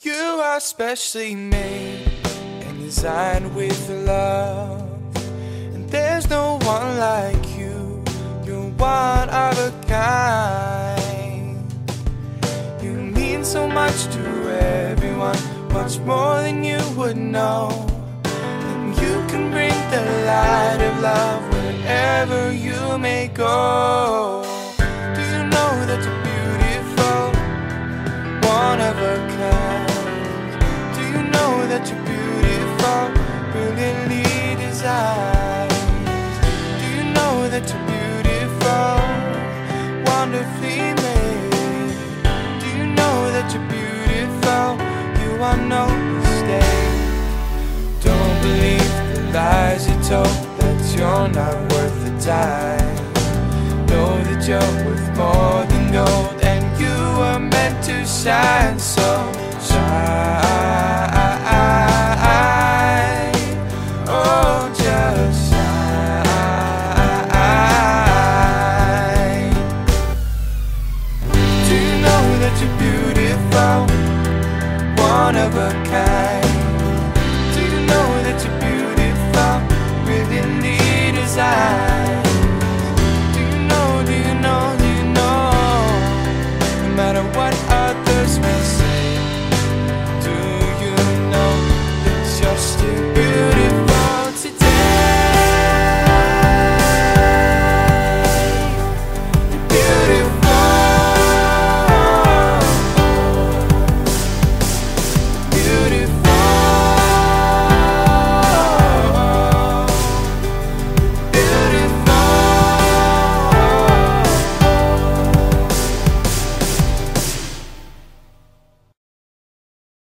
You are specially made and designed with love. And there's no one like you. You're one of a kind. You mean so much to everyone, much more than you would know. And you can bring the light of love wherever you may go. such a beautiful, brilliantly designed. Do you know that you're beautiful, wonderfully made? Do you know that you're beautiful? You are no mistake. Don't believe the lies you told that you're not worth the time. Know that you're worth more than gold, and you were meant to shine so shine. found one of a kind. Do you know that you're beautiful, really need desire?